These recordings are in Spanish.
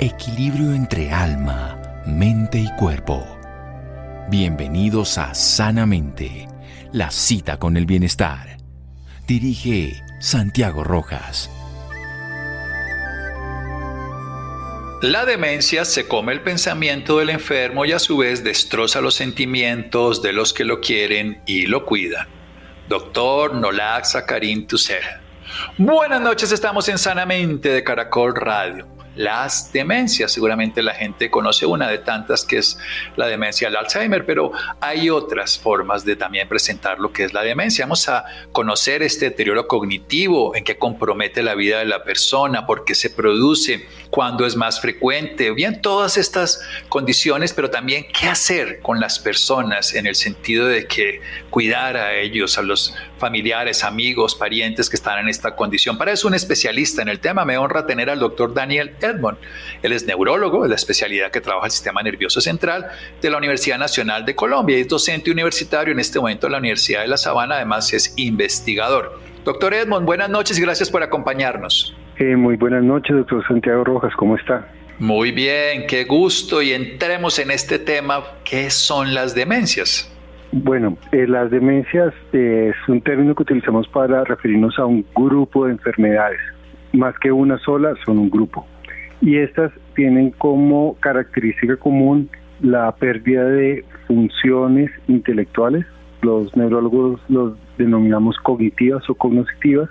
equilibrio entre alma, mente y cuerpo. Bienvenidos a Sanamente, la cita con el bienestar. Dirige Santiago Rojas. La demencia se come el pensamiento del enfermo y a su vez destroza los sentimientos de los que lo quieren y lo cuidan. Doctor Nolak Zakarin Tusser. Buenas noches, estamos en Sanamente de Caracol Radio las demencias. Seguramente la gente conoce una de tantas que es la demencia del Alzheimer, pero hay otras formas de también presentar lo que es la demencia. Vamos a conocer este deterioro cognitivo, en qué compromete la vida de la persona, por qué se produce, cuándo es más frecuente, bien todas estas condiciones, pero también qué hacer con las personas en el sentido de que cuidar a ellos, a los familiares, amigos, parientes que están en esta condición. Para eso un especialista en el tema me honra tener al doctor Daniel Edmond. Él es neurólogo de la especialidad que trabaja el sistema nervioso central de la Universidad Nacional de Colombia y es docente universitario en este momento en la Universidad de La Sabana, además es investigador. Doctor Edmond, buenas noches y gracias por acompañarnos. Eh, muy buenas noches, doctor Santiago Rojas, ¿cómo está? Muy bien, qué gusto y entremos en este tema, ¿qué son las demencias? Bueno, eh, las demencias eh, es un término que utilizamos para referirnos a un grupo de enfermedades. Más que una sola, son un grupo y estas tienen como característica común la pérdida de funciones intelectuales, los neurólogos los denominamos cognitivas o cognitivas,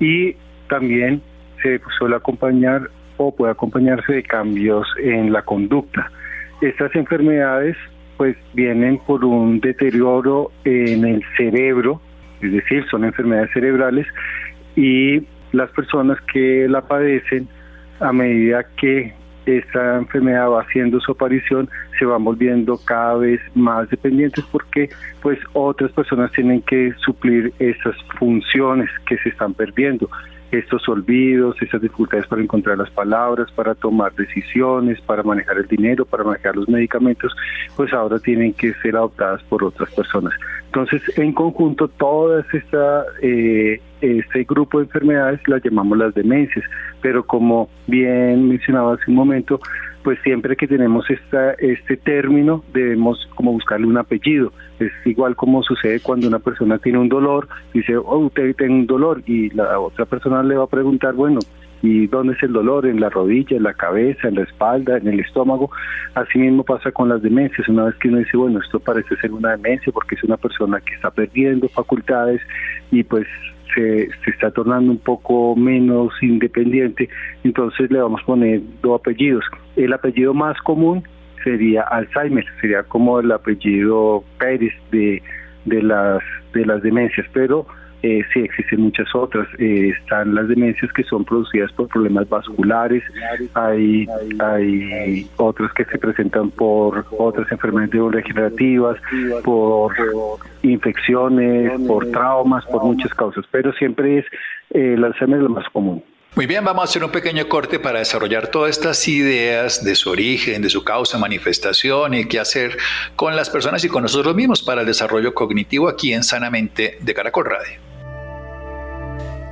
y también se suele acompañar o puede acompañarse de cambios en la conducta. Estas enfermedades pues vienen por un deterioro en el cerebro, es decir, son enfermedades cerebrales y las personas que la padecen a medida que esta enfermedad va haciendo su aparición, se van volviendo cada vez más dependientes porque pues otras personas tienen que suplir esas funciones que se están perdiendo estos olvidos, esas dificultades para encontrar las palabras, para tomar decisiones, para manejar el dinero, para manejar los medicamentos, pues ahora tienen que ser adoptadas por otras personas. Entonces, en conjunto, esta, eh, este grupo de enfermedades las llamamos las demencias, pero como bien mencionaba hace un momento, pues siempre que tenemos esta, este término debemos como buscarle un apellido. Es igual como sucede cuando una persona tiene un dolor, dice, oh, usted tiene un dolor, y la otra persona le va a preguntar, bueno, ¿y dónde es el dolor? ¿En la rodilla, en la cabeza, en la espalda, en el estómago? Así mismo pasa con las demencias. Una vez que uno dice, bueno, esto parece ser una demencia porque es una persona que está perdiendo facultades y pues se, está tornando un poco menos independiente, entonces le vamos a poner dos apellidos. El apellido más común sería Alzheimer, sería como el apellido Pérez de, de, las, de las demencias, pero eh, sí existen muchas otras. Eh, están las demencias que son producidas por problemas vasculares, hay, hay otras que se presentan por otras enfermedades degenerativas, por infecciones, por traumas, por muchas causas, pero siempre es eh, el Alzheimer lo más común. Muy bien, vamos a hacer un pequeño corte para desarrollar todas estas ideas de su origen, de su causa, manifestación y qué hacer con las personas y con nosotros mismos para el desarrollo cognitivo aquí en Sanamente de Caracol Radio.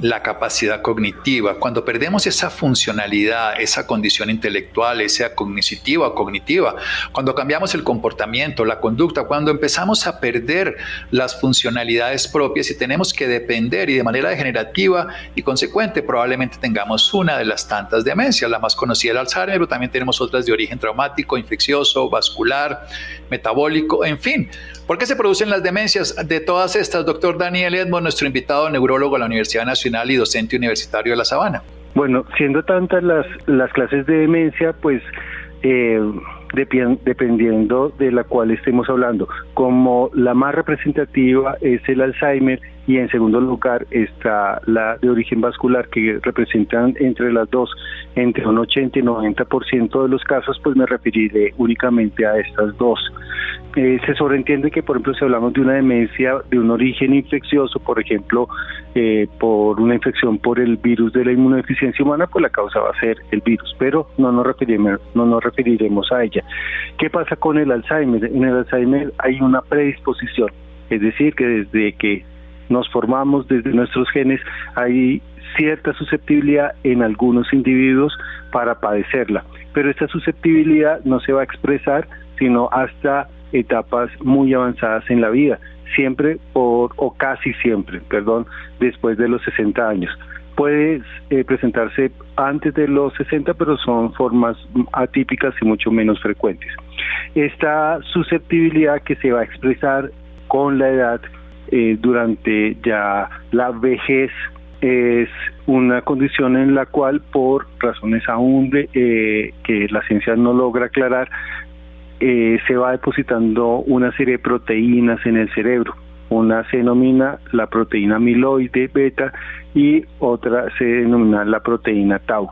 la capacidad cognitiva, cuando perdemos esa funcionalidad, esa condición intelectual, sea cognitiva o cognitiva, cuando cambiamos el comportamiento, la conducta, cuando empezamos a perder las funcionalidades propias y tenemos que depender y de manera degenerativa y consecuente probablemente tengamos una de las tantas demencias, la más conocida el Alzheimer, pero también tenemos otras de origen traumático, infeccioso, vascular, metabólico, en fin. ¿Por qué se producen las demencias? De todas estas, doctor Daniel Edmond, nuestro invitado neurólogo a la Universidad Nacional y docente universitario de La Sabana. Bueno, siendo tantas las, las clases de demencia, pues eh, dependiendo de la cual estemos hablando, como la más representativa es el Alzheimer y en segundo lugar está la de origen vascular que representan entre las dos entre un 80 y 90% de los casos, pues me referiré únicamente a estas dos. Eh, se sobreentiende que, por ejemplo, si hablamos de una demencia de un origen infeccioso, por ejemplo, eh, por una infección por el virus de la inmunodeficiencia humana, pues la causa va a ser el virus, pero no nos referiremos, no nos referiremos a ella. ¿Qué pasa con el Alzheimer? En el Alzheimer hay una predisposición, es decir, que desde que nos formamos desde nuestros genes hay cierta susceptibilidad en algunos individuos para padecerla, pero esta susceptibilidad no se va a expresar sino hasta etapas muy avanzadas en la vida, siempre o casi siempre, perdón, después de los 60 años. Puede eh, presentarse antes de los 60, pero son formas atípicas y mucho menos frecuentes. Esta susceptibilidad que se va a expresar con la edad eh, durante ya la vejez es una condición en la cual por razones aún eh, que la ciencia no logra aclarar eh, se va depositando una serie de proteínas en el cerebro. Una se denomina la proteína amiloide beta y otra se denomina la proteína tau.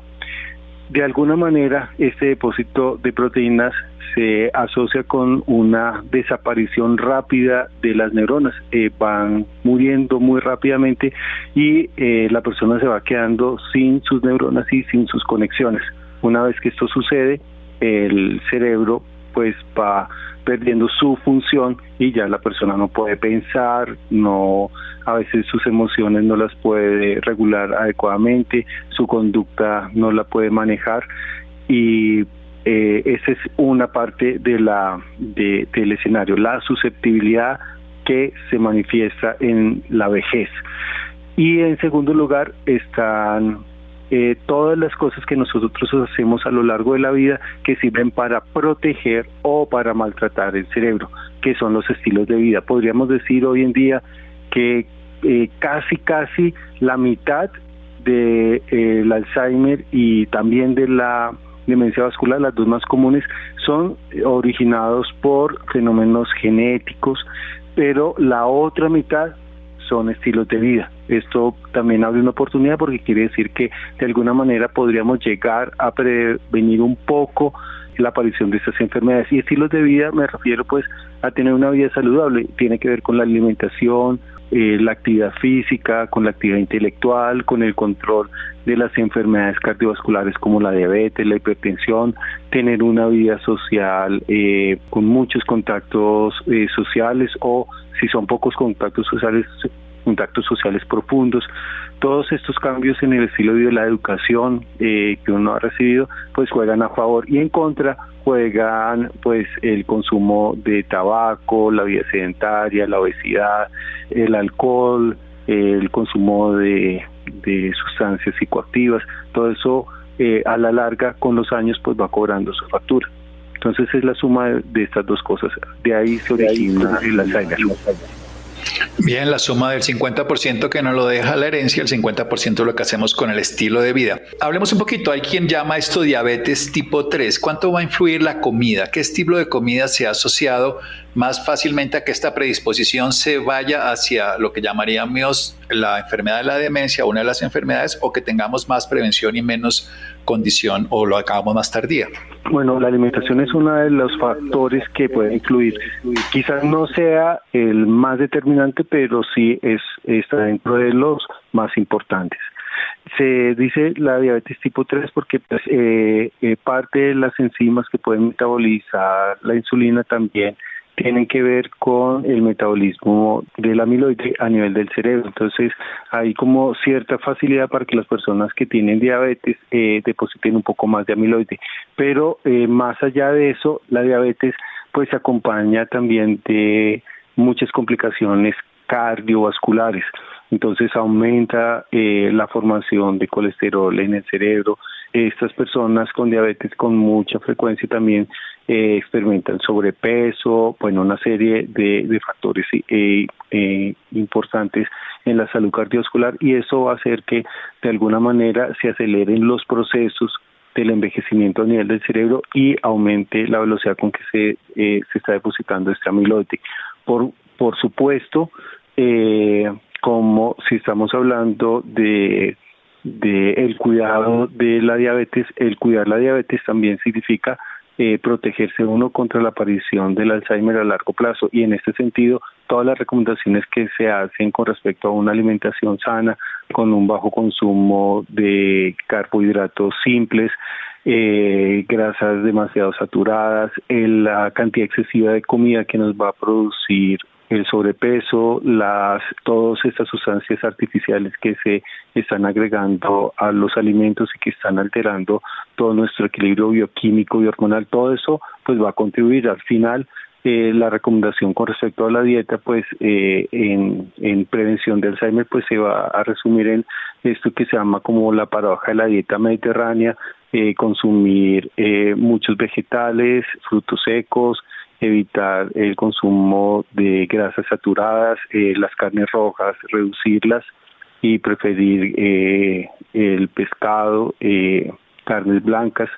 De alguna manera, este depósito de proteínas se asocia con una desaparición rápida de las neuronas, eh, van muriendo muy rápidamente y eh, la persona se va quedando sin sus neuronas y sin sus conexiones. Una vez que esto sucede, el cerebro pues va perdiendo su función y ya la persona no puede pensar, no a veces sus emociones no las puede regular adecuadamente, su conducta no la puede manejar y eh, esa es una parte de la de, del escenario, la susceptibilidad que se manifiesta en la vejez. Y en segundo lugar están eh, todas las cosas que nosotros hacemos a lo largo de la vida que sirven para proteger o para maltratar el cerebro, que son los estilos de vida. Podríamos decir hoy en día que eh, casi, casi la mitad de, eh, Alzheimer y también de la demencia vascular, las dos más comunes, son originados por fenómenos genéticos, pero la otra mitad son estilos de vida. Esto también abre una oportunidad porque quiere decir que de alguna manera podríamos llegar a prevenir un poco la aparición de estas enfermedades. Y estilos de vida me refiero pues a tener una vida saludable. Tiene que ver con la alimentación, eh, la actividad física, con la actividad intelectual, con el control de las enfermedades cardiovasculares como la diabetes, la hipertensión, tener una vida social eh, con muchos contactos eh, sociales o si son pocos contactos sociales, contactos sociales profundos. Todos estos cambios en el estilo de la educación eh, que uno ha recibido, pues juegan a favor y en contra juegan pues el consumo de tabaco, la vida sedentaria, la obesidad, el alcohol, el consumo de, de sustancias psicoactivas, todo eso eh, a la larga con los años pues va cobrando su factura. Entonces es la suma de, estas dos cosas. De ahí se origina el Alzheimer. Bien, la suma del 50% que nos lo deja la herencia, el 50% de lo que hacemos con el estilo de vida. Hablemos un poquito, hay quien llama esto diabetes tipo 3. ¿Cuánto va a influir la comida? ¿Qué estilo de comida se ha asociado más fácilmente a que esta predisposición se vaya hacia lo que llamaríamos la enfermedad de la demencia, una de las enfermedades, o que tengamos más prevención y menos condición o lo acabamos más tardía? Bueno, la alimentación es uno de los factores que puede incluir. Quizás no sea el más determinante, pero sí es está dentro de los más importantes. Se dice la diabetes tipo 3 porque pues, eh, eh, parte de las enzimas que pueden metabolizar la insulina también tienen que ver con el metabolismo del amiloide a nivel del cerebro. Entonces, hay como cierta facilidad para que las personas que tienen diabetes eh, depositen un poco más de amiloide. Pero eh, más allá de eso, la diabetes pues se acompaña también de muchas complicaciones cardiovasculares. Entonces aumenta eh, la formación de colesterol en el cerebro. Estas personas con diabetes con mucha frecuencia también eh, experimentan sobrepeso, bueno, una serie de, factores eh, eh, importantes en la salud cardiovascular y eso va a hacer que de alguna manera se aceleren los procesos del envejecimiento a nivel del cerebro y aumente la velocidad con que se, se está depositando este amiloide. Por, por supuesto, como si estamos hablando de, de el cuidado de la diabetes, el cuidar la diabetes también significa eh, protegerse uno contra la aparición del Alzheimer a largo plazo. Y en este sentido todas las recomendaciones que se hacen con respecto a una alimentación sana con un bajo consumo de carbohidratos simples eh, grasas demasiado saturadas, la cantidad excesiva de comida que nos va a producir el sobrepeso, las todas estas sustancias artificiales que se están agregando a los alimentos y que están alterando todo nuestro equilibrio bioquímico y hormonal, todo eso pues va a contribuir. Al final eh, la recomendación con respecto a la dieta, pues eh, en, en, prevención de Alzheimer, pues se va a resumir en esto que se llama como la paradoja de la dieta mediterránea, eh, consumir eh, muchos vegetales, frutos secos, evitar el consumo de grasas saturadas, eh, las carnes rojas, reducirlas y preferir eh, el pescado, eh, carnes blancas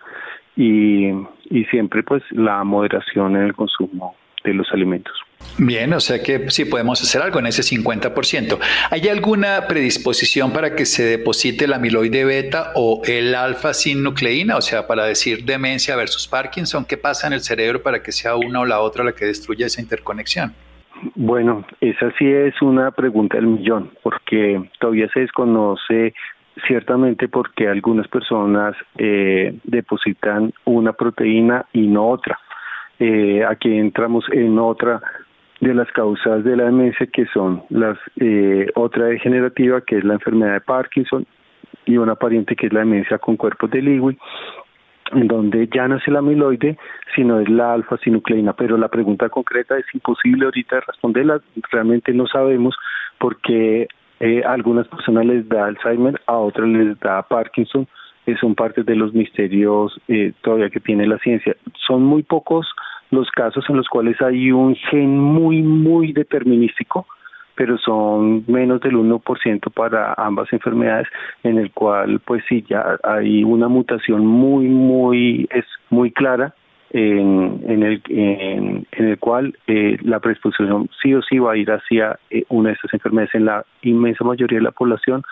y, y siempre pues la moderación en el consumo de los alimentos. Bien, o sea que sí podemos hacer algo en ese 50%. ¿Hay alguna predisposición para que se deposite la amiloide beta o el alfa sin nucleína? O sea, para decir demencia versus Parkinson, ¿qué pasa en el cerebro para que sea una o la otra la que destruya esa interconexión? Bueno, esa sí es una pregunta del millón, porque todavía se desconoce ciertamente porque algunas personas eh, depositan una proteína y no otra. Eh, aquí entramos en otra de las causas de la demencia que son las eh, otra degenerativa que es la enfermedad de Parkinson y una pariente que es la demencia con cuerpos de Lewy en donde ya no es el amiloide, sino es la alfa-sinucleína. Pero la pregunta concreta es imposible ahorita responderla, realmente no sabemos porque eh, a algunas personas les da Alzheimer, a otras les da Parkinson, son parte de los misterios eh, todavía que tiene la ciencia. Son muy pocos los casos en los cuales hay un gen muy, muy determinístico, pero son menos del 1% para ambas enfermedades, en el cual pues sí ya hay una mutación muy, muy, es muy clara en, en, el, en, el cual eh, la predisposición sí o sí va a ir hacia eh, una de estas enfermedades en la inmensa mayoría de la población,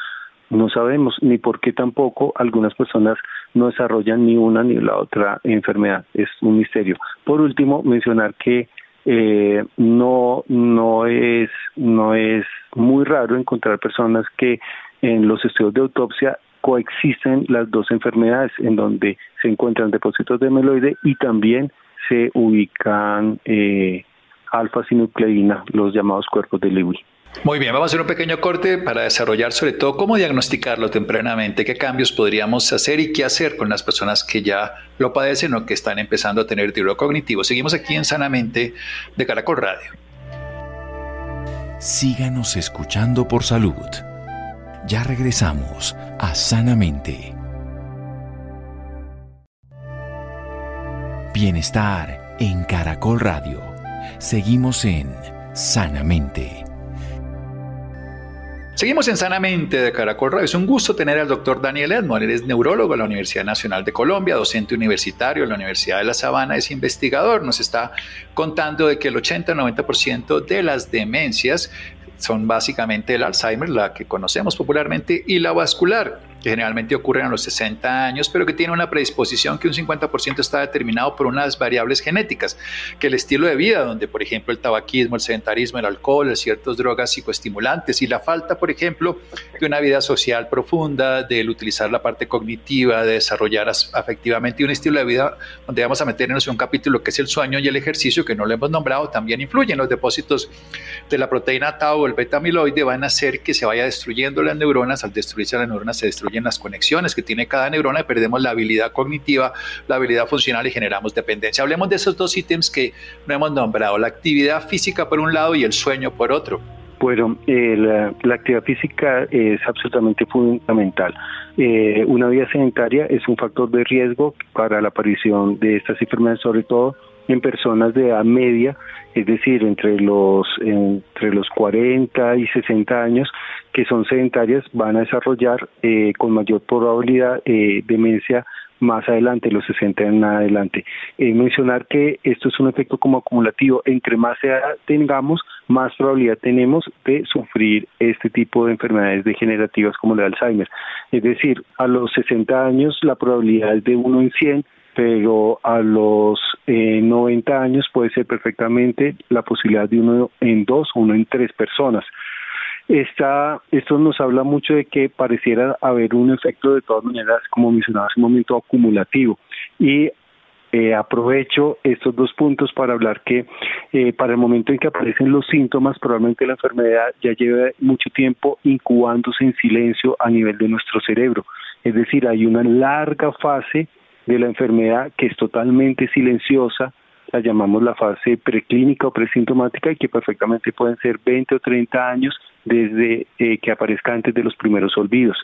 no sabemos ni por qué tampoco algunas personas no desarrollan ni una ni la otra enfermedad. Es un misterio. Por último, mencionar que eh, no no es no es muy raro encontrar personas que en los estudios de autopsia coexisten las dos enfermedades en donde se encuentran depósitos de meloide y también se ubican eh, alfa-sinucleína, los llamados cuerpos de Lewy. Muy bien, vamos a hacer un pequeño corte para desarrollar sobre todo cómo diagnosticarlo tempranamente, qué cambios podríamos hacer y qué hacer con las personas que ya lo padecen o que están empezando a tener deterioro cognitivo. Seguimos aquí en Sanamente de Caracol Radio. Síganos escuchando por salud. Ya regresamos a Sanamente. Bienestar en Caracol Radio. Seguimos en Sanamente. Seguimos en Sanamente de Caracol Radio. Es un gusto tener al doctor Daniel Edmond. Él es neurólogo de la Universidad Nacional de Colombia, docente universitario en la Universidad de La Sabana, es investigador. Nos está contando de que el 80-90% de las demencias son básicamente el Alzheimer, la que conocemos popularmente, y la vascular que generalmente ocurren a los 60 años, pero que tiene una predisposición que un 50% está determinado por unas variables genéticas, que el estilo de vida, donde por ejemplo el tabaquismo, el sedentarismo, el alcohol, ciertas drogas psicoestimulantes y la falta, por ejemplo, de una vida social profunda, del utilizar la parte cognitiva, de desarrollar afectivamente un estilo de vida donde vamos a meternos en un capítulo que es el sueño y el ejercicio, que no lo hemos nombrado, también influyen. Los depósitos de la proteína tau o el beta amiloide, van a hacer que se vaya destruyendo las neuronas, al destruirse las neuronas se destruye en las conexiones que tiene cada neurona y perdemos la habilidad cognitiva, la habilidad funcional y generamos dependencia. Hablemos de esos dos ítems que no hemos nombrado, la actividad física por un lado y el sueño por otro. Bueno, eh, la, actividad física es absolutamente fundamental. Eh, una vida sedentaria es un factor de riesgo para la aparición de estas enfermedades, sobre todo en personas de edad media, es decir, entre los, entre los 40 y 60 años, que son sedentarias, van a desarrollar eh, con mayor probabilidad eh, demencia más adelante, los 60 en adelante. Eh, mencionar que esto es un efecto como acumulativo, entre más edad tengamos, más probabilidad tenemos de sufrir este tipo de enfermedades degenerativas como la de Alzheimer. Es decir, a los 60 años la probabilidad es de 1 en 100, pero a los eh, 90 años puede ser perfectamente la posibilidad de uno en dos, uno en tres personas. Esta, esto nos habla mucho de que pareciera haber un efecto de todas maneras, como mencionaba hace un momento, acumulativo. Y eh, aprovecho estos dos puntos para hablar que eh, para el momento en que aparecen los síntomas, probablemente la enfermedad ya lleva mucho tiempo incubándose en silencio a nivel de nuestro cerebro. Es decir, hay una larga fase de la enfermedad que es totalmente silenciosa, la llamamos la fase preclínica o presintomática y que perfectamente pueden ser 20 o 30 años desde eh, que aparezca antes de los primeros olvidos.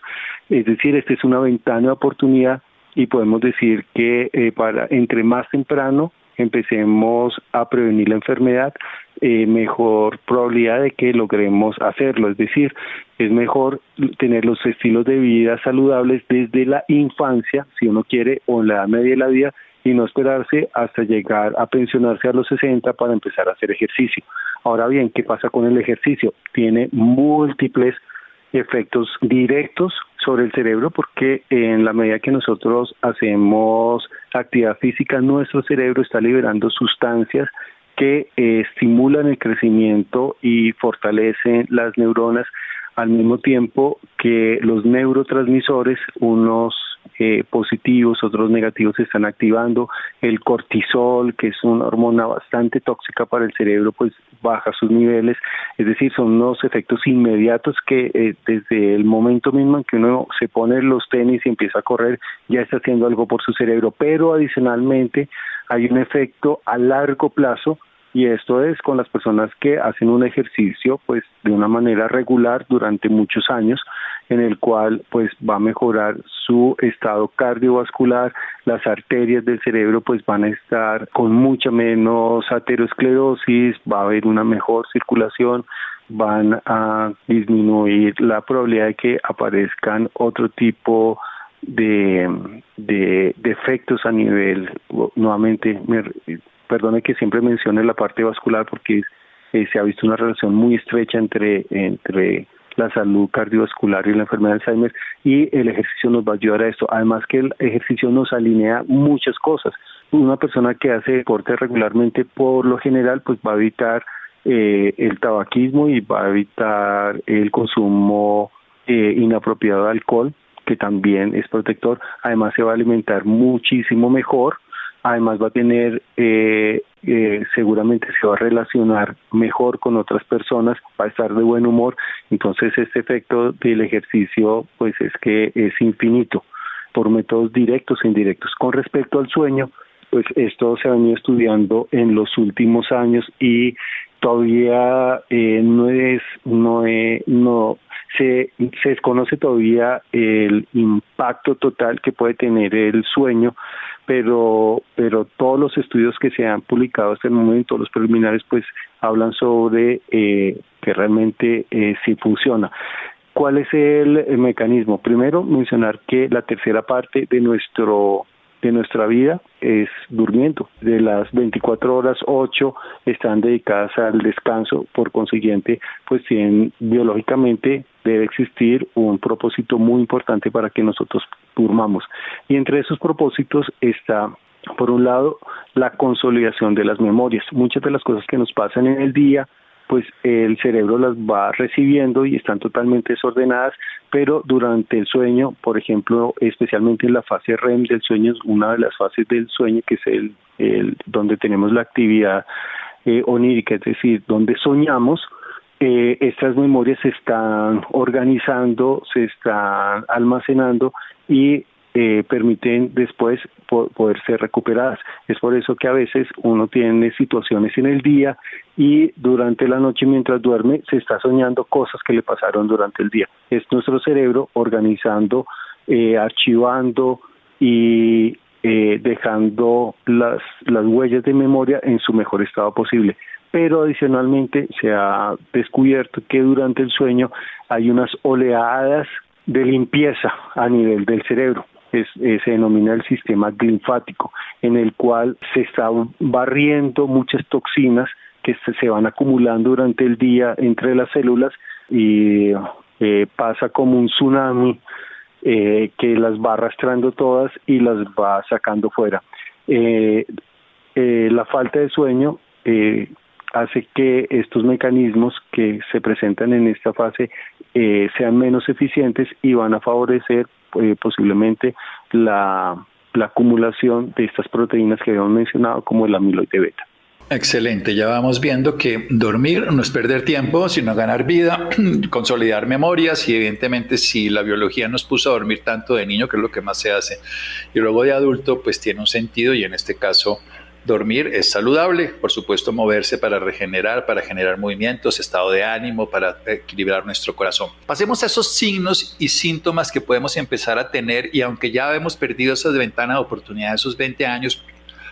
Es decir, esta es una ventana de oportunidad y podemos decir que eh, para entre más temprano empecemos a prevenir la enfermedad, eh, mejor probabilidad de que logremos hacerlo. Es decir, es mejor tener los estilos de vida saludables desde la infancia, si uno quiere, o en la edad media de la vida, y no esperarse hasta llegar a pensionarse a los 60 para empezar a hacer ejercicio. Ahora bien, ¿qué pasa con el ejercicio? Tiene múltiples efectos directos sobre el cerebro porque en la medida que nosotros hacemos actividad física, nuestro cerebro está liberando sustancias que eh, estimulan el crecimiento y fortalecen las neuronas al mismo tiempo que los neurotransmisores, unos eh, positivos, otros negativos se están activando. El cortisol, que es una hormona bastante tóxica para el cerebro, pues baja sus niveles. Es decir, son unos efectos inmediatos que eh, desde el momento mismo en que uno se pone los tenis y empieza a correr, ya está haciendo algo por su cerebro. Pero adicionalmente hay un efecto a largo plazo y esto es con las personas que hacen un ejercicio pues de una manera regular durante muchos años en el cual pues va a mejorar su estado cardiovascular, las arterias del cerebro pues van a estar con mucha menos aterosclerosis, va a haber una mejor circulación, van a disminuir la probabilidad de que aparezcan otro tipo de, de, efectos a nivel, nuevamente me, perdone que siempre mencione la parte vascular porque eh, se ha visto una relación muy estrecha entre, entre la salud cardiovascular y la enfermedad de Alzheimer y el ejercicio nos va a ayudar a esto. Además que el ejercicio nos alinea muchas cosas. Una persona que hace deporte regularmente por lo general pues va a evitar eh, el tabaquismo y va a evitar el consumo eh, inapropiado de alcohol que también es protector. Además se va a alimentar muchísimo mejor además va a tener, eh, eh, seguramente se va a relacionar mejor con otras personas, va a estar de buen humor, entonces este efecto del ejercicio pues es que es infinito por métodos directos e indirectos. Con respecto al sueño, pues esto se ha venido estudiando en los últimos años y todavía eh, no es no es, no se, se desconoce todavía el impacto total que puede tener el sueño pero pero todos los estudios que se han publicado hasta el momento, los preliminares, pues hablan sobre eh, que realmente eh, sí funciona. ¿Cuál es el, mecanismo? Primero, mencionar que la tercera parte de nuestro de nuestra vida es durmiendo. De las 24 horas, 8 están dedicadas al descanso, por consiguiente, pues tienen biológicamente debe existir un propósito muy importante para que nosotros durmamos. Y entre esos propósitos está por un lado, la consolidación de las memorias. Muchas de las cosas que nos pasan en el día pues el cerebro las va recibiendo y están totalmente desordenadas, pero durante el sueño, por ejemplo, especialmente en la fase REM del sueño, una de las fases del sueño que es el, el donde tenemos la actividad eh, onírica, es decir, donde soñamos, eh, estas memorias se están organizando, se están almacenando y eh, permiten después poder ser recuperadas. Es por eso que a veces uno tiene situaciones en el día y durante la noche mientras duerme se está soñando cosas que le pasaron durante el día. Es nuestro cerebro organizando, eh, archivando y, eh, dejando las, las huellas de memoria en su mejor estado posible. Pero adicionalmente se ha descubierto que durante el sueño hay unas oleadas de limpieza a nivel del cerebro. Eh, se denomina el sistema linfático, en el cual se está barriendo muchas toxinas que se, van acumulando durante el día entre las células y eh, pasa como un tsunami eh, que las va arrastrando todas y las va sacando fuera. La falta de sueño hace que estos mecanismos que se presentan en esta fase sean menos eficientes y van a favorecer posiblemente la, la acumulación de estas proteínas que habíamos mencionado como el amiloide beta. Excelente, ya vamos viendo que dormir no es perder tiempo, sino ganar vida, consolidar memorias y evidentemente si la biología nos puso a dormir tanto de niño, que es lo que más se hace, y luego de adulto, pues tiene un sentido y en este caso dormir es saludable, por supuesto moverse para regenerar, para generar movimientos, estado de ánimo, para equilibrar nuestro corazón. Pasemos a esos signos y síntomas que podemos empezar a tener y aunque ya hemos perdido esa ventana de oportunidad de esos 20 años,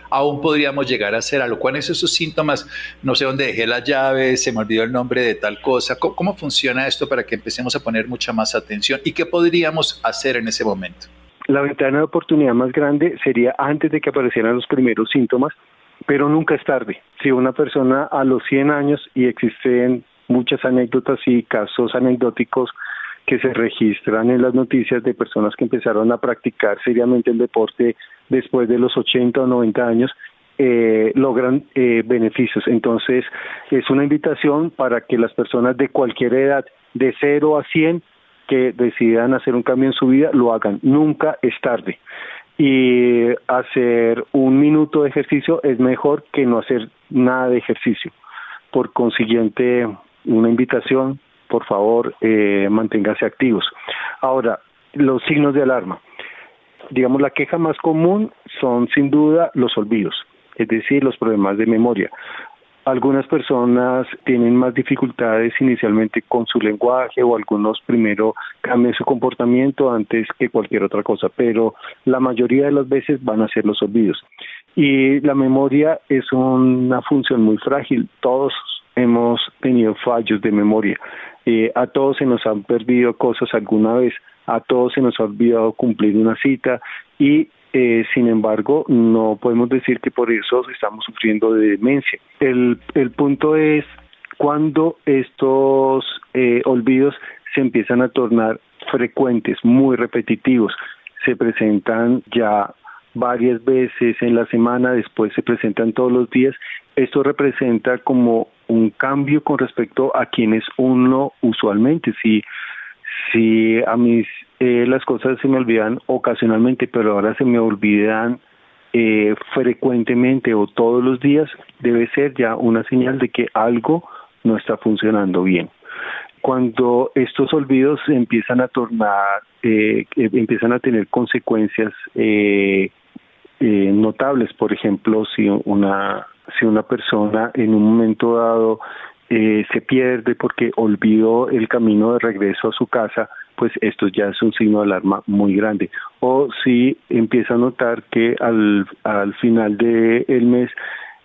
aún podríamos llegar a hacer algo. ¿Cuáles son esos síntomas? No sé dónde dejé las llaves, se me olvidó el nombre de tal cosa. ¿Cómo, funciona esto para que empecemos a poner mucha más atención? ¿Y qué podríamos hacer en ese momento? La ventana de oportunidad más grande sería antes de que aparecieran los primeros síntomas, pero nunca es tarde. Si una persona a los 100 años y existen muchas anécdotas y casos anecdóticos que se registran en las noticias de personas que empezaron a practicar seriamente el deporte después de los 80 o 90 años, eh, logran eh, beneficios. Entonces, es una invitación para que las personas de cualquier edad, de 0 a 100, que decidan hacer un cambio en su vida, lo hagan. Nunca es tarde. Y hacer un minuto de ejercicio es mejor que no hacer nada de ejercicio. Por consiguiente, una invitación por favor, eh, manténgase activos. Ahora, los signos de alarma. Digamos, la queja más común son sin duda los olvidos, es decir, los problemas de memoria. Algunas personas tienen más dificultades inicialmente con su lenguaje o algunos primero cambian su comportamiento antes que cualquier otra cosa, pero la mayoría de las veces van a ser los olvidos. Y la memoria es una función muy frágil. Todos hemos tenido fallos de memoria. Eh, a todos se nos han perdido cosas alguna vez, a todos se nos ha olvidado cumplir una cita y eh, sin embargo no podemos decir que por eso estamos sufriendo de demencia. El, el punto es cuando estos eh, olvidos se empiezan a tornar frecuentes, muy repetitivos, se presentan ya varias veces en la semana, después se presentan todos los días. Esto representa como un cambio con respecto a quienes uno usualmente. Si, si a mí eh, las cosas se me olvidan ocasionalmente, pero ahora se me olvidan eh, frecuentemente o todos los días, debe ser ya una señal de que algo no está funcionando bien. Cuando estos olvidos empiezan a tornar, eh, empiezan a tener consecuencias eh, eh, notables, por ejemplo, si una si una persona en un momento dado eh, se pierde porque olvidó el camino de regreso a su casa, pues esto ya es un signo de alarma muy grande. O si empieza a notar que al, al final del el mes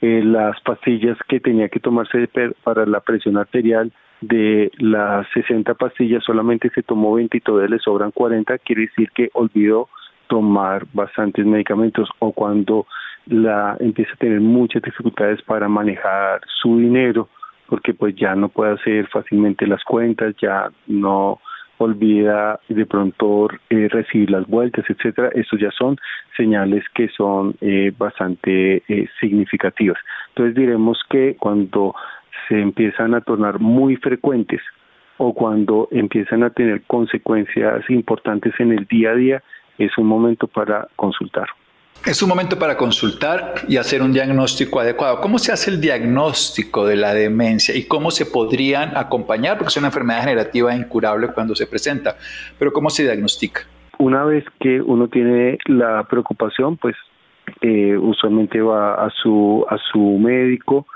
eh, las pastillas que tenía que tomarse para la presión arterial de las 60 pastillas solamente se tomó 20 y todavía le sobran 40, quiere decir que olvidó tomar bastantes medicamentos o cuando la empieza a tener muchas dificultades para manejar su dinero porque pues ya no puede hacer fácilmente las cuentas, ya no olvida de pronto eh, recibir las vueltas, etcétera. Estos ya son señales que son eh, bastante eh, significativas. Entonces diremos que cuando se empiezan a tornar muy frecuentes o cuando empiezan a tener consecuencias importantes en el día a día, es un momento para consultar. Es un momento para consultar y hacer un diagnóstico adecuado. ¿Cómo se hace el diagnóstico de la demencia y cómo se podrían acompañar? Porque es una enfermedad generativa incurable cuando se presenta, pero ¿cómo se diagnostica? Una vez que uno tiene la preocupación, pues eh, usualmente va a su, a su médico.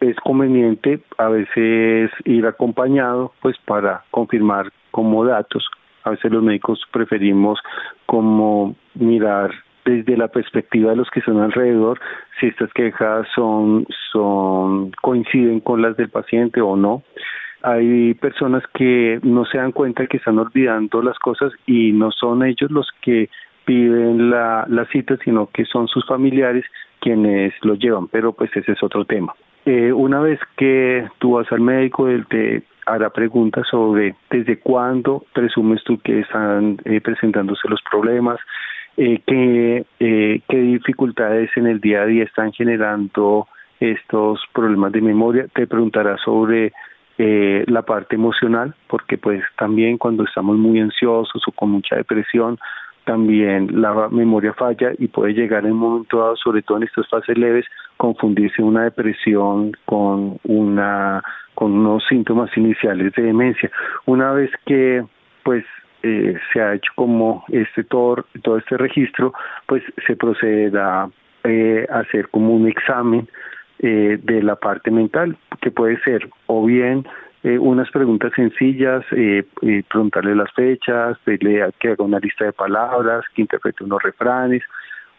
Es conveniente a veces ir acompañado pues para confirmar como datos. A veces los médicos preferimos como mirar desde la perspectiva de los que son alrededor, si estas quejas son, son coinciden con las del paciente o no. Hay personas que no se dan cuenta que están olvidando las cosas y no son ellos los que piden la, la cita, sino que son sus familiares quienes lo llevan, pero pues ese es otro tema. Eh, una vez que tú vas al médico, él te hará preguntas sobre desde cuándo presumes tú que están eh, presentándose los problemas, eh, qué, eh, qué dificultades en el día a día están generando estos problemas de memoria. Te preguntará sobre eh, la parte emocional, porque pues también cuando estamos muy ansiosos o con mucha depresión, también la memoria falla y puede llegar en un momento dado, sobre todo en estas fases leves, confundirse una depresión con una con unos síntomas iniciales de demencia. Una vez que pues eh, se ha hecho como este todo, todo este registro, pues se procede a eh, hacer como un examen eh, de la parte mental, que puede ser o bien eh, unas preguntas sencillas, eh, eh, preguntarle las fechas, que haga una lista de palabras, que interprete unos refranes,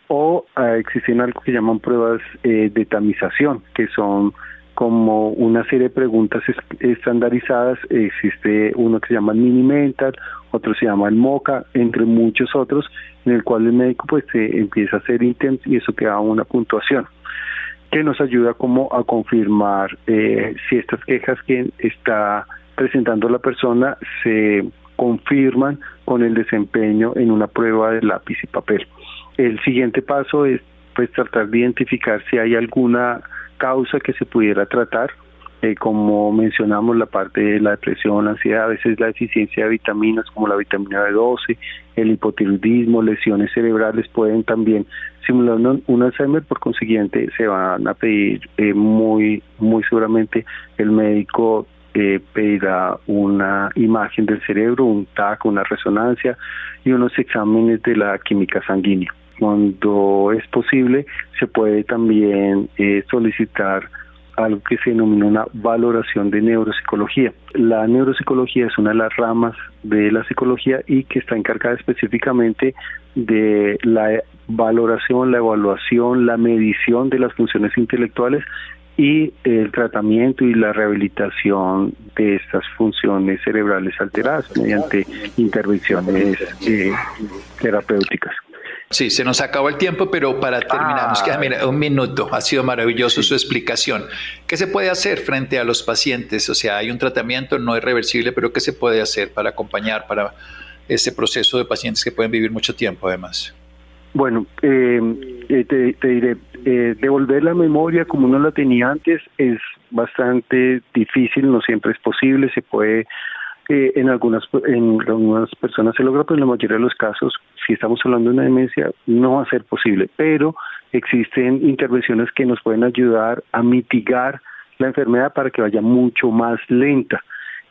o existen algo que llaman pruebas de tamización, que son como una serie de preguntas estandarizadas. Existe uno que se llama Mini Mental, otro se llama el MOCA, entre muchos otros, en el cual el médico pues empieza a hacer ítems y eso queda una puntuación que nos ayuda como a confirmar eh, si estas quejas que está presentando la persona se confirman con el desempeño en una prueba de lápiz y papel. El siguiente paso es pues tratar de identificar si hay alguna causa que se pudiera tratar eh, como mencionamos, la parte de la depresión, la ansiedad, a veces la deficiencia de vitaminas como la vitamina B12, el hipotiroidismo, lesiones cerebrales pueden también simular un, Alzheimer, por consiguiente se van a pedir eh, muy, muy seguramente el médico eh, pedirá una imagen del cerebro, un TAC, una resonancia y unos exámenes de la química sanguínea. Cuando es posible, se puede también eh, solicitar algo que se denomina una valoración de neuropsicología. La neuropsicología es una de las ramas de la psicología y que está encargada específicamente de la valoración, la evaluación, la medición de las funciones intelectuales y el tratamiento y la rehabilitación de estas funciones cerebrales alteradas mediante intervenciones eh, terapéuticas. Sí, se nos acabó el tiempo, pero para terminar, nos queda mira, un minuto. Ha sido maravilloso su explicación. ¿Qué se puede hacer frente a los pacientes? O sea, hay un tratamiento no irreversible, pero ¿qué se puede hacer para acompañar para ese proceso de pacientes que pueden vivir mucho tiempo, además? Bueno, eh, eh, te, diré, eh, devolver la memoria como uno la tenía antes es bastante difícil, no siempre es posible, se puede en algunas en algunas personas se logra, pero en la mayoría de los casos, si estamos hablando de una demencia, no va a ser posible. Pero existen intervenciones que nos pueden ayudar a mitigar la enfermedad para que vaya mucho más lenta.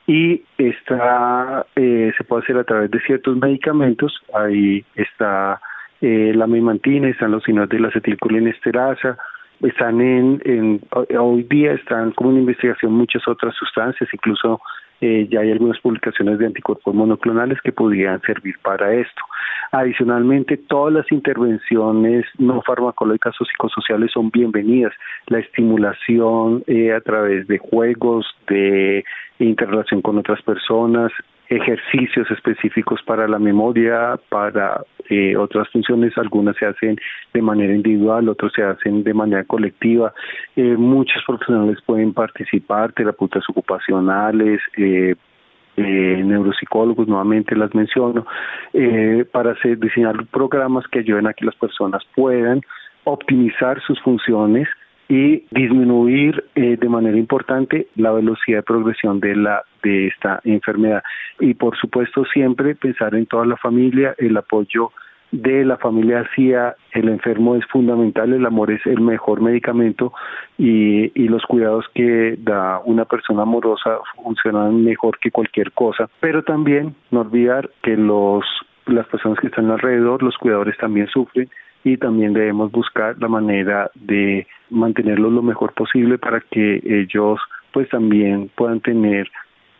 Y esta eh, se puede hacer a través de ciertos medicamentos. Ahí está eh, la memantina, están los sinos de la acetilcolinesterasa, están en, en hoy día están como en investigación muchas otras sustancias, incluso eh, ya hay algunas publicaciones de anticuerpos monoclonales que podrían servir para esto. Adicionalmente, todas las intervenciones no farmacológicas o psicosociales son bienvenidas. La estimulación eh, a través de juegos, de interrelación con otras personas, ejercicios específicos para la memoria, para eh, otras funciones, algunas se hacen de manera individual, otras se hacen de manera colectiva. Eh, muchos profesionales pueden participar, terapeutas ocupacionales, eh, eh, neuropsicólogos, nuevamente las menciono, eh, para diseñar programas que ayuden a que las personas puedan optimizar sus funciones y disminuir eh, de manera importante la velocidad de progresión de la de esta enfermedad. Y por supuesto siempre pensar en toda la familia el apoyo de la familia hacia el enfermo es fundamental, el amor es el mejor medicamento y, y los cuidados que da una persona amorosa funcionan mejor que cualquier cosa, pero también no olvidar que los las personas que están alrededor, los cuidadores también sufren y también debemos buscar la manera de mantenerlos lo mejor posible para que ellos pues también puedan tener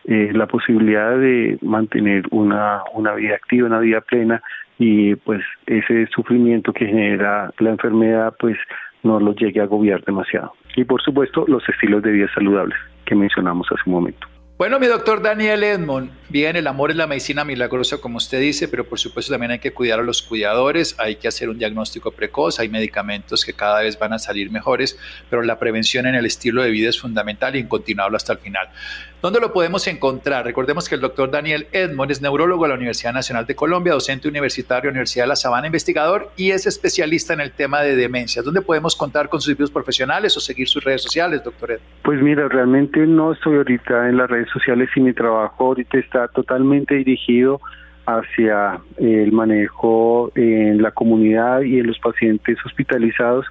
eh, la posibilidad de mantener una, una vida activa, una vida plena y pues ese sufrimiento que genera la enfermedad pues no los llegue a agobiar demasiado. Y por supuesto los estilos de vida saludables que mencionamos hace un momento. Bueno, mi doctor Daniel Edmond, bien, el amor es la medicina milagrosa, como usted dice, pero por supuesto también hay que cuidar a los cuidadores, hay que hacer un diagnóstico precoz, hay medicamentos que cada vez van a salir mejores, pero la prevención en el estilo de vida es fundamental y incontinuable hasta el final. ¿Dónde lo podemos encontrar? Recordemos que el doctor Daniel Edmond es neurólogo de la Universidad Nacional de Colombia, docente universitario Universidad de La Sabana, investigador y es especialista en el tema de demencia. ¿Dónde podemos contar con sus servicios profesionales o seguir sus redes sociales, doctor Edmond? Pues mira, realmente no estoy ahorita en las redes sociales y mi trabajo ahorita está totalmente dirigido hacia el manejo en la comunidad y en los pacientes hospitalizados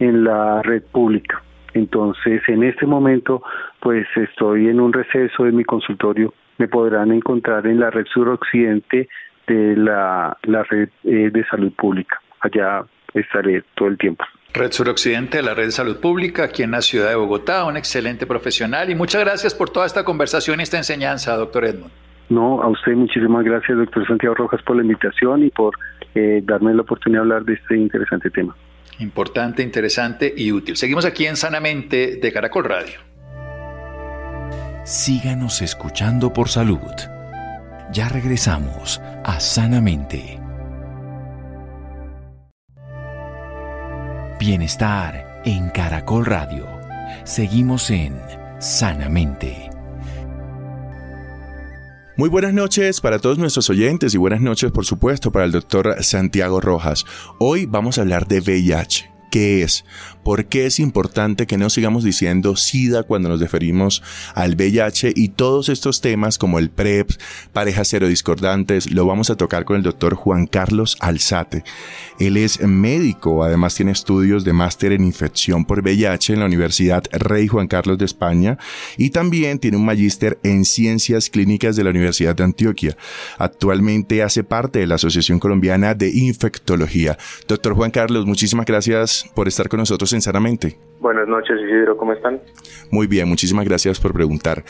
en la red pública. Entonces, en este momento, pues estoy en un receso de mi consultorio. Me podrán encontrar en la red suroccidente de la, la red eh, de salud pública. Allá estaré todo el tiempo. Red Suroccidente de la Red de Salud Pública, aquí en la ciudad de Bogotá, un excelente profesional y muchas gracias por toda esta conversación y esta enseñanza, doctor Edmond. No, a usted muchísimas gracias, doctor Santiago Rojas, por la invitación y por eh, darme la oportunidad de hablar de este interesante tema. Importante, interesante y útil. Seguimos aquí en Sanamente de Caracol Radio. Síganos escuchando por salud. Ya regresamos a Sanamente. Bienestar en Caracol Radio. Seguimos en Sanamente. Muy buenas noches para todos nuestros oyentes y buenas noches por supuesto para el doctor Santiago Rojas. Hoy vamos a hablar de VIH. ¿Qué es? ¿Por qué es importante que no sigamos diciendo SIDA cuando nos referimos al VIH y todos estos temas como el PrEP, parejas serodiscordantes, lo vamos a tocar con el doctor Juan Carlos Alzate. Él es médico, además tiene estudios de máster en infección por VIH en la Universidad Rey Juan Carlos de España y también tiene un magíster en ciencias clínicas de la Universidad de Antioquia. Actualmente hace parte de la Asociación Colombiana de Infectología. Doctor Juan Carlos, muchísimas gracias por estar con nosotros sinceramente. Buenas noches, Isidro, ¿cómo están? Muy bien, muchísimas gracias por preguntar.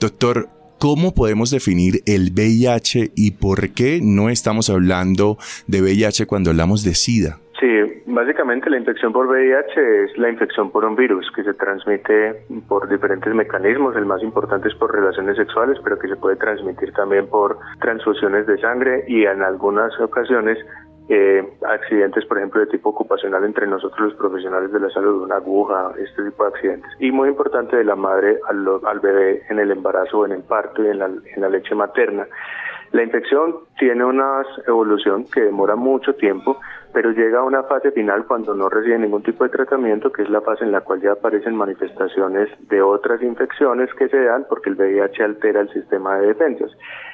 Doctor, ¿cómo podemos definir el VIH y por qué no estamos hablando de VIH cuando hablamos de SIDA? Sí, básicamente la infección por VIH es la infección por un virus que se transmite por diferentes mecanismos. El más importante es por relaciones sexuales, pero que se puede transmitir también por transfusiones de sangre y en algunas ocasiones eh, accidentes, por ejemplo, de tipo ocupacional entre nosotros los profesionales de la salud, una aguja, este tipo de accidentes. Y muy importante de la madre al, bebé en el embarazo, en el parto y en la, en la leche materna. La infección tiene una evolución que demora mucho tiempo, pero llega a una fase final cuando no recibe ningún tipo de tratamiento, que es la fase en la cual ya aparecen manifestaciones de otras infecciones que se dan porque el VIH altera el sistema de defensas.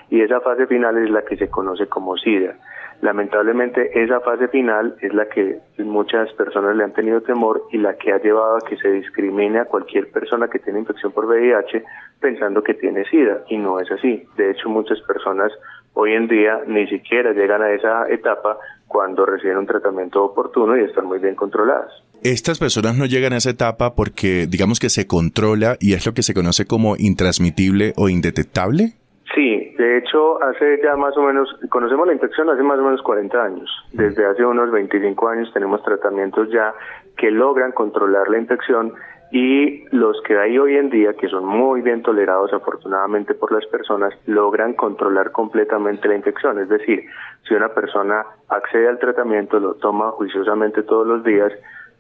Y esa fase final es la que se conoce como SIDA. Lamentablemente esa fase final es la que muchas personas le han tenido temor y la que ha llevado a que se discrimine a cualquier persona que tiene infección por VIH pensando que tiene SIDA y no es así. De hecho muchas personas hoy en día ni siquiera llegan a esa etapa cuando reciben un tratamiento oportuno y están muy bien controladas. Estas personas no llegan a esa etapa porque digamos que se controla y es lo que se conoce como intransmitible o indetectable. Sí, de hecho, hace ya más o menos, conocemos la infección hace más o menos 40 años. Desde hace unos 25 años tenemos tratamientos ya que logran controlar la infección y los que hay hoy en día, que son muy bien tolerados afortunadamente por las personas, logran controlar completamente la infección. Es decir, si una persona accede al tratamiento, lo toma juiciosamente todos los días,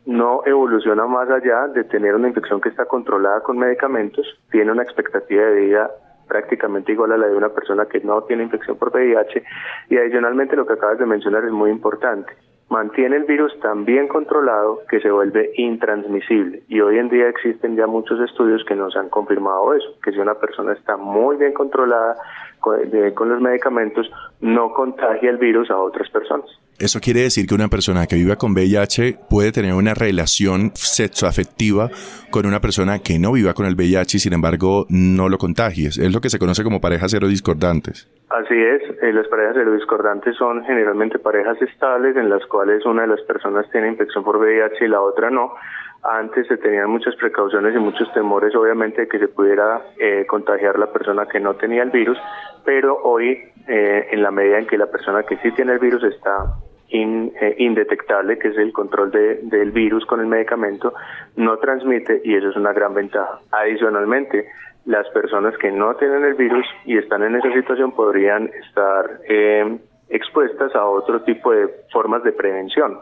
no evoluciona más allá de tener una infección que está controlada con medicamentos, tiene una expectativa de vida prácticamente igual a la de una persona que no tiene infección por VIH y adicionalmente lo que acabas de mencionar es muy importante. Mantiene el virus tan bien controlado que se vuelve intransmisible y hoy en día existen ya muchos estudios que nos han confirmado eso, que si una persona está muy bien controlada con, los medicamentos no contagia el virus a otras personas. Eso quiere decir que una persona que viva con VIH puede tener una relación sexoafectiva con una persona que no viva con el VIH y sin embargo no lo contagies. Es lo que se conoce como parejas serodiscordantes. Así es, eh, las parejas serodiscordantes son generalmente parejas estables en las cuales una de las personas tiene infección por VIH y la otra no. Antes se tenían muchas precauciones y muchos temores, obviamente, de que se pudiera eh, contagiar la persona que no tenía el virus, pero hoy eh, en la medida en que la persona que sí tiene el virus está eh, indetectable, que es el control del virus con el medicamento, no transmite y eso es una gran ventaja. Adicionalmente, las personas que no tienen el virus y están en esa situación podrían estar eh, expuestas a otro tipo de formas de prevención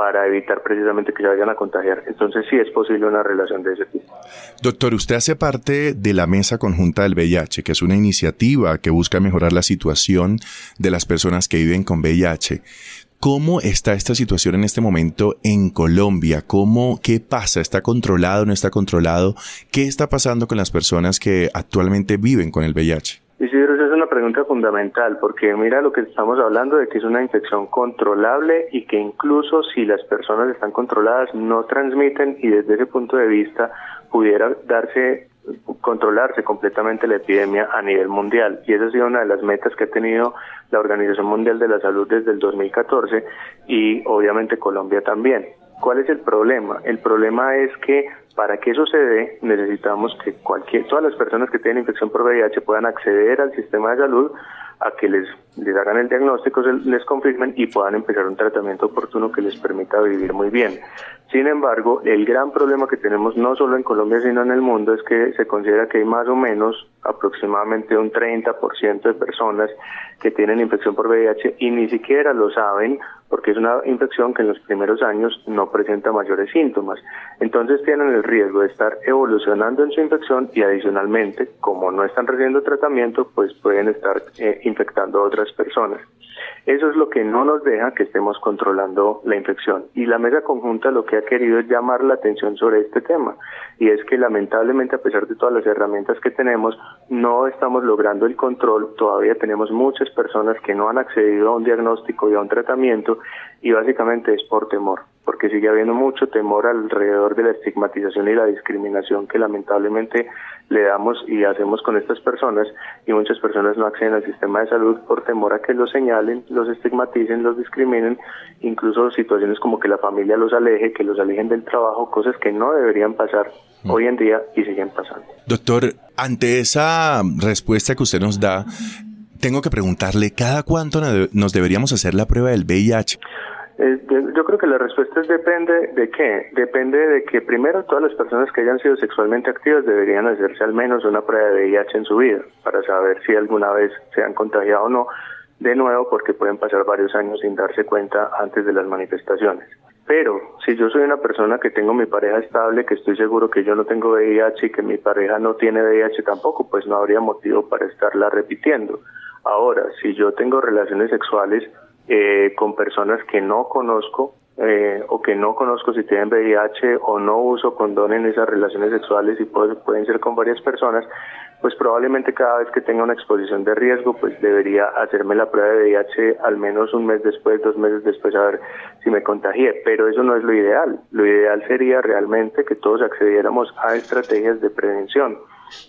para evitar precisamente que se vayan a contagiar. Entonces sí es posible una relación de ese tipo. Doctor, usted hace parte de la Mesa Conjunta del VIH, que es una iniciativa que busca mejorar la situación de las personas que viven con VIH. ¿Cómo está esta situación en este momento en Colombia? ¿Cómo, qué pasa? ¿Está controlado? ¿No está controlado? ¿Qué está pasando con las personas que actualmente viven con el VIH? Isidro, esa es una pregunta fundamental porque mira lo que estamos hablando de que es una infección controlable y que incluso si las personas están controladas no transmiten y desde ese punto de vista pudiera darse controlarse completamente la epidemia a nivel mundial. Y esa ha sido una de las metas que ha tenido la Organización Mundial de la Salud desde el 2014 y obviamente Colombia también. ¿Cuál es el problema? El problema es que para que eso se dé necesitamos que cualquier, todas las personas que tienen infección por VIH puedan acceder al sistema de salud a que les, les hagan el diagnóstico, les confirmen y puedan empezar un tratamiento oportuno que les permita vivir muy bien. Sin embargo, el gran problema que tenemos no solo en Colombia sino en el mundo es que se considera que hay más o menos aproximadamente un 30% de personas que tienen infección por VIH y ni siquiera lo saben porque es una infección que en los primeros años no presenta mayores síntomas. Entonces tienen el riesgo de estar evolucionando en su infección y adicionalmente, como no están recibiendo tratamiento, pues pueden estar eh, infectando a otras personas. Eso es lo que no nos deja que estemos controlando la infección. Y la mesa conjunta lo que ha querido es llamar la atención sobre este tema. Y es que lamentablemente, a pesar de todas las herramientas que tenemos, no estamos logrando el control. Todavía tenemos muchas personas que no han accedido a un diagnóstico y a un tratamiento y básicamente es por temor porque sigue habiendo mucho temor alrededor de la estigmatización y la discriminación que lamentablemente le damos y hacemos con estas personas y muchas personas no acceden al sistema de salud por temor a que los señalen, los estigmaticen, los discriminen, incluso situaciones como que la familia los aleje, que los alejen del trabajo, cosas que no deberían pasar mm. hoy en día y siguen pasando. Doctor, ante esa respuesta que usted nos da, tengo que preguntarle, ¿cada cuánto nos deberíamos hacer la prueba del VIH? Eh, yo creo que la respuesta es depende de qué. Depende de que primero todas las personas que hayan sido sexualmente activas deberían hacerse al menos una prueba de VIH en su vida para saber si alguna vez se han contagiado o no. De nuevo, porque pueden pasar varios años sin darse cuenta antes de las manifestaciones. Pero si yo soy una persona que tengo mi pareja estable, que estoy seguro que yo no tengo VIH y que mi pareja no tiene VIH tampoco, pues no habría motivo para estarla repitiendo. Ahora, si yo tengo relaciones sexuales eh, con personas que no conozco eh, o que no conozco si tienen VIH o no uso condón en esas relaciones sexuales y pueden ser con varias personas, pues probablemente cada vez que tenga una exposición de riesgo, pues debería hacerme la prueba de VIH al menos un mes después, dos meses después, a ver si me contagié. Pero eso no es lo ideal. Lo ideal sería realmente que todos accediéramos a estrategias de prevención.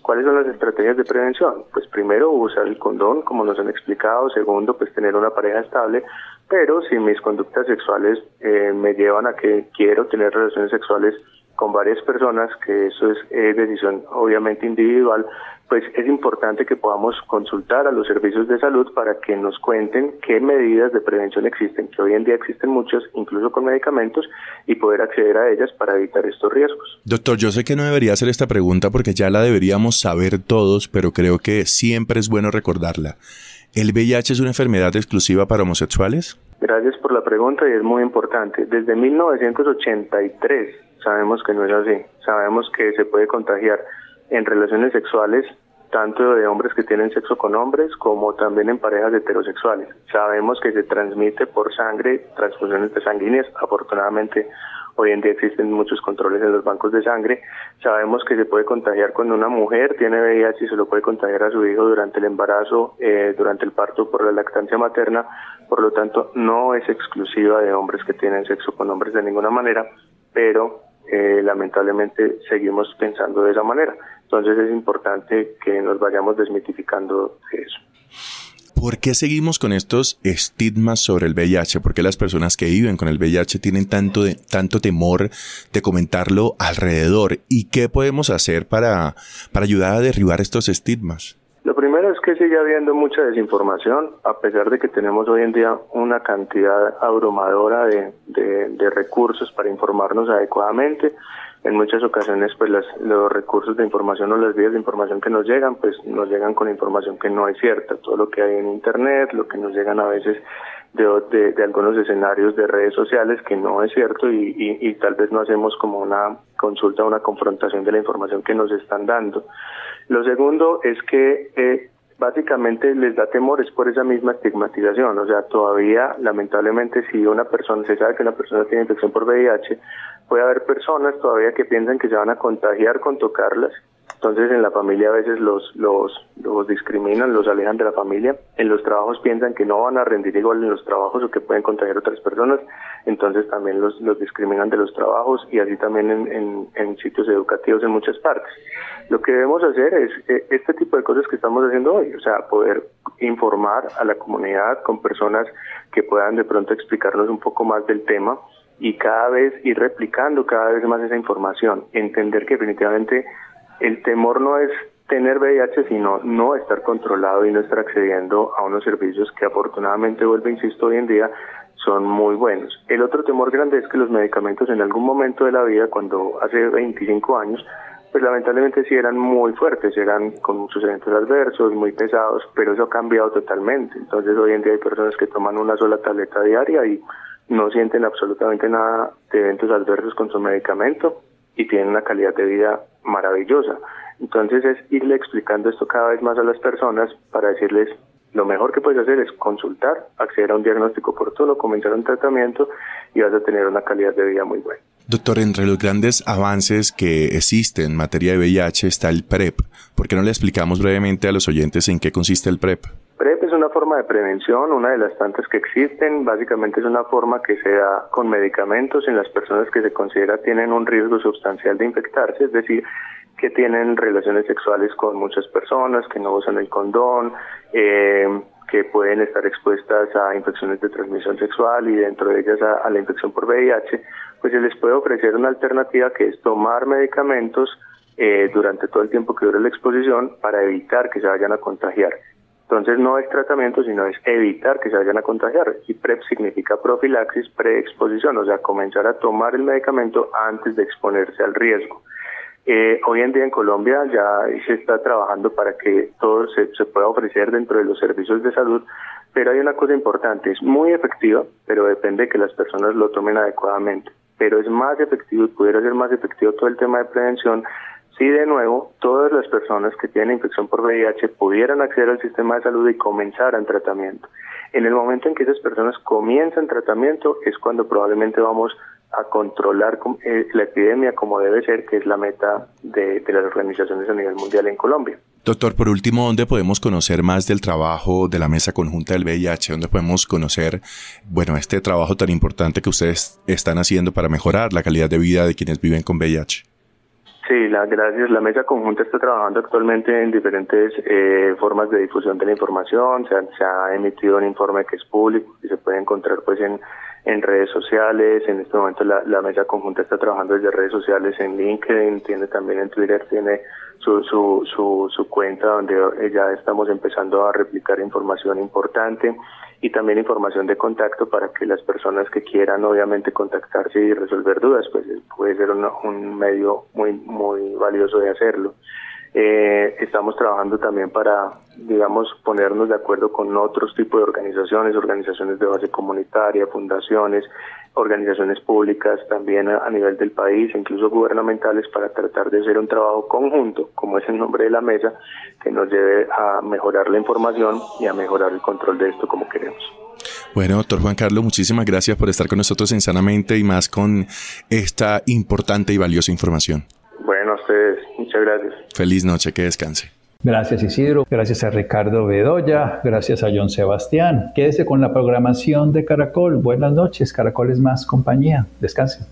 ¿Cuáles son las estrategias de prevención? Pues primero usar el condón, como nos han explicado. Segundo, pues tener una pareja estable. Pero si mis conductas sexuales eh, me llevan a que quiero tener relaciones sexuales con varias personas, que eso es decisión obviamente individual, pues es importante que podamos consultar a los servicios de salud para que nos cuenten qué medidas de prevención existen, que hoy en día existen muchas, incluso con medicamentos, y poder acceder a ellas para evitar estos riesgos. Doctor, yo sé que no debería hacer esta pregunta porque ya la deberíamos saber todos, pero creo que siempre es bueno recordarla. ¿El VIH es una enfermedad exclusiva para homosexuales? Gracias por la pregunta y es muy importante. Desde 1983 sabemos que no es así. Sabemos que se puede contagiar en relaciones sexuales tanto de hombres que tienen sexo con hombres como también en parejas heterosexuales. Sabemos que se transmite por sangre, transfusiones de sanguíneas. Afortunadamente, hoy en día existen muchos controles en los bancos de sangre. Sabemos que se puede contagiar cuando una mujer tiene VIH y se lo puede contagiar a su hijo durante el embarazo, eh, durante el parto por la lactancia materna. Por lo tanto, no es exclusiva de hombres que tienen sexo con hombres de ninguna manera, pero eh, lamentablemente seguimos pensando de esa manera. Entonces es importante que nos vayamos desmitificando eso. ¿Por qué seguimos con estos estigmas sobre el VIH? ¿Por qué las personas que viven con el VIH tienen tanto, de, tanto temor de comentarlo alrededor? ¿Y qué podemos hacer para, para ayudar a derribar estos estigmas? Lo primero es que sigue habiendo mucha desinformación, a pesar de que tenemos hoy en día una cantidad abrumadora de, de, recursos para informarnos adecuadamente. En muchas ocasiones, pues los recursos de información o las vías de información que nos llegan, pues nos llegan con información que no es cierta. Todo lo que hay en Internet, lo que nos llegan a veces de, de, algunos escenarios de redes sociales que no es cierto y, y, tal vez no hacemos como una consulta, una confrontación de la información que nos están dando. Lo segundo es que eh, básicamente les da temores por esa misma estigmatización, o sea, todavía lamentablemente si una persona, se sabe que una persona tiene infección por VIH, puede haber personas todavía que piensan que se van a contagiar con tocarlas entonces en la familia a veces los, los, los discriminan, los alejan de la familia. En los trabajos piensan que no van a rendir igual en los trabajos o que pueden contagiar a otras personas. Entonces también los, los discriminan de los trabajos y así también en, en, sitios educativos en muchas partes. Lo que debemos hacer es eh, este tipo de cosas que estamos haciendo hoy, o sea, poder informar a la comunidad con personas que puedan de pronto explicarnos un poco más del tema y cada vez ir replicando cada vez más esa información, entender que definitivamente el temor no es tener VIH, sino no estar controlado y no estar accediendo a unos servicios que afortunadamente, vuelvo, insisto, hoy en día son muy buenos. El otro temor grande es que los medicamentos en algún momento de la vida, cuando hace 25 años, pues lamentablemente sí eran muy fuertes, eran con muchos eventos adversos, muy pesados, pero eso ha cambiado totalmente. Entonces hoy en día hay personas que toman una sola tableta diaria y no sienten absolutamente nada de eventos adversos con su medicamento y tienen una calidad de vida maravillosa. Entonces es irle explicando esto cada vez más a las personas para decirles lo mejor que puedes hacer es consultar, acceder a un diagnóstico oportuno, comenzar un tratamiento y vas a tener una calidad de vida muy buena. Doctor, entre los grandes avances que existen en materia de VIH está el PrEP. ¿Por qué no le explicamos brevemente a los oyentes en qué consiste el PrEP? PrEP es una forma de prevención, una de las tantas que existen. Básicamente es una forma que se da con medicamentos en las personas que se considera tienen un riesgo sustancial de infectarse, es decir, que tienen relaciones sexuales con muchas personas, que no usan el condón, eh, que pueden estar expuestas a infecciones de transmisión sexual y dentro de ellas a, a la infección por VIH, pues se les puede ofrecer una alternativa que es tomar medicamentos eh, durante todo el tiempo que dure la exposición para evitar que se vayan a contagiar. Entonces no es tratamiento, sino es evitar que se vayan a contagiar. Y PrEP significa profilaxis, preexposición, o sea, comenzar a tomar el medicamento antes de exponerse al riesgo. Eh, hoy en día en Colombia ya se está trabajando para que todo se, pueda ofrecer dentro de los servicios de salud, pero hay una cosa importante, es muy efectiva, pero depende de que las personas lo tomen adecuadamente. Pero es más efectivo y pudiera ser más efectivo todo el tema de prevención si de nuevo todas las personas que tienen infección por VIH pudieran acceder al sistema de salud y comenzaran tratamiento. En el momento en que esas personas comienzan tratamiento es cuando probablemente vamos a controlar eh, la epidemia como debe ser, que es la meta de, las organizaciones a nivel mundial en Colombia. Doctor, por último, ¿dónde podemos conocer más del trabajo de la Mesa Conjunta del VIH? ¿Dónde podemos conocer, bueno, este trabajo tan importante que ustedes están haciendo para mejorar la calidad de vida de quienes viven con VIH? Sí, la, gracias. La mesa conjunta está trabajando actualmente en diferentes eh, formas de difusión de la información. Se ha, se ha, emitido un informe que es público y se puede encontrar pues en, en redes sociales. En este momento la, la mesa conjunta está trabajando desde redes sociales en LinkedIn, tiene también en Twitter, tiene su, su, su, su cuenta donde ya estamos empezando a replicar información importante y también información de contacto para que las personas que quieran obviamente contactarse y resolver dudas, pues puede ser un medio muy muy valioso de hacerlo. Eh, estamos trabajando también para, digamos, ponernos de acuerdo con otros tipos de organizaciones, organizaciones de base comunitaria, fundaciones, organizaciones públicas también a, nivel del país, incluso gubernamentales, para tratar de hacer un trabajo conjunto, como es el nombre de la mesa, que nos lleve a mejorar la información y a mejorar el control de esto como queremos. Bueno, doctor Juan Carlos, muchísimas gracias por estar con nosotros en Sanamente y más con esta importante y valiosa información. Bueno, a ustedes, muchas gracias. Feliz noche, que descanse. Gracias Isidro, gracias a Ricardo Bedoya, gracias a John Sebastián. Quédese con la programación de Caracol. Buenas noches, Caracol es más compañía. Descansen.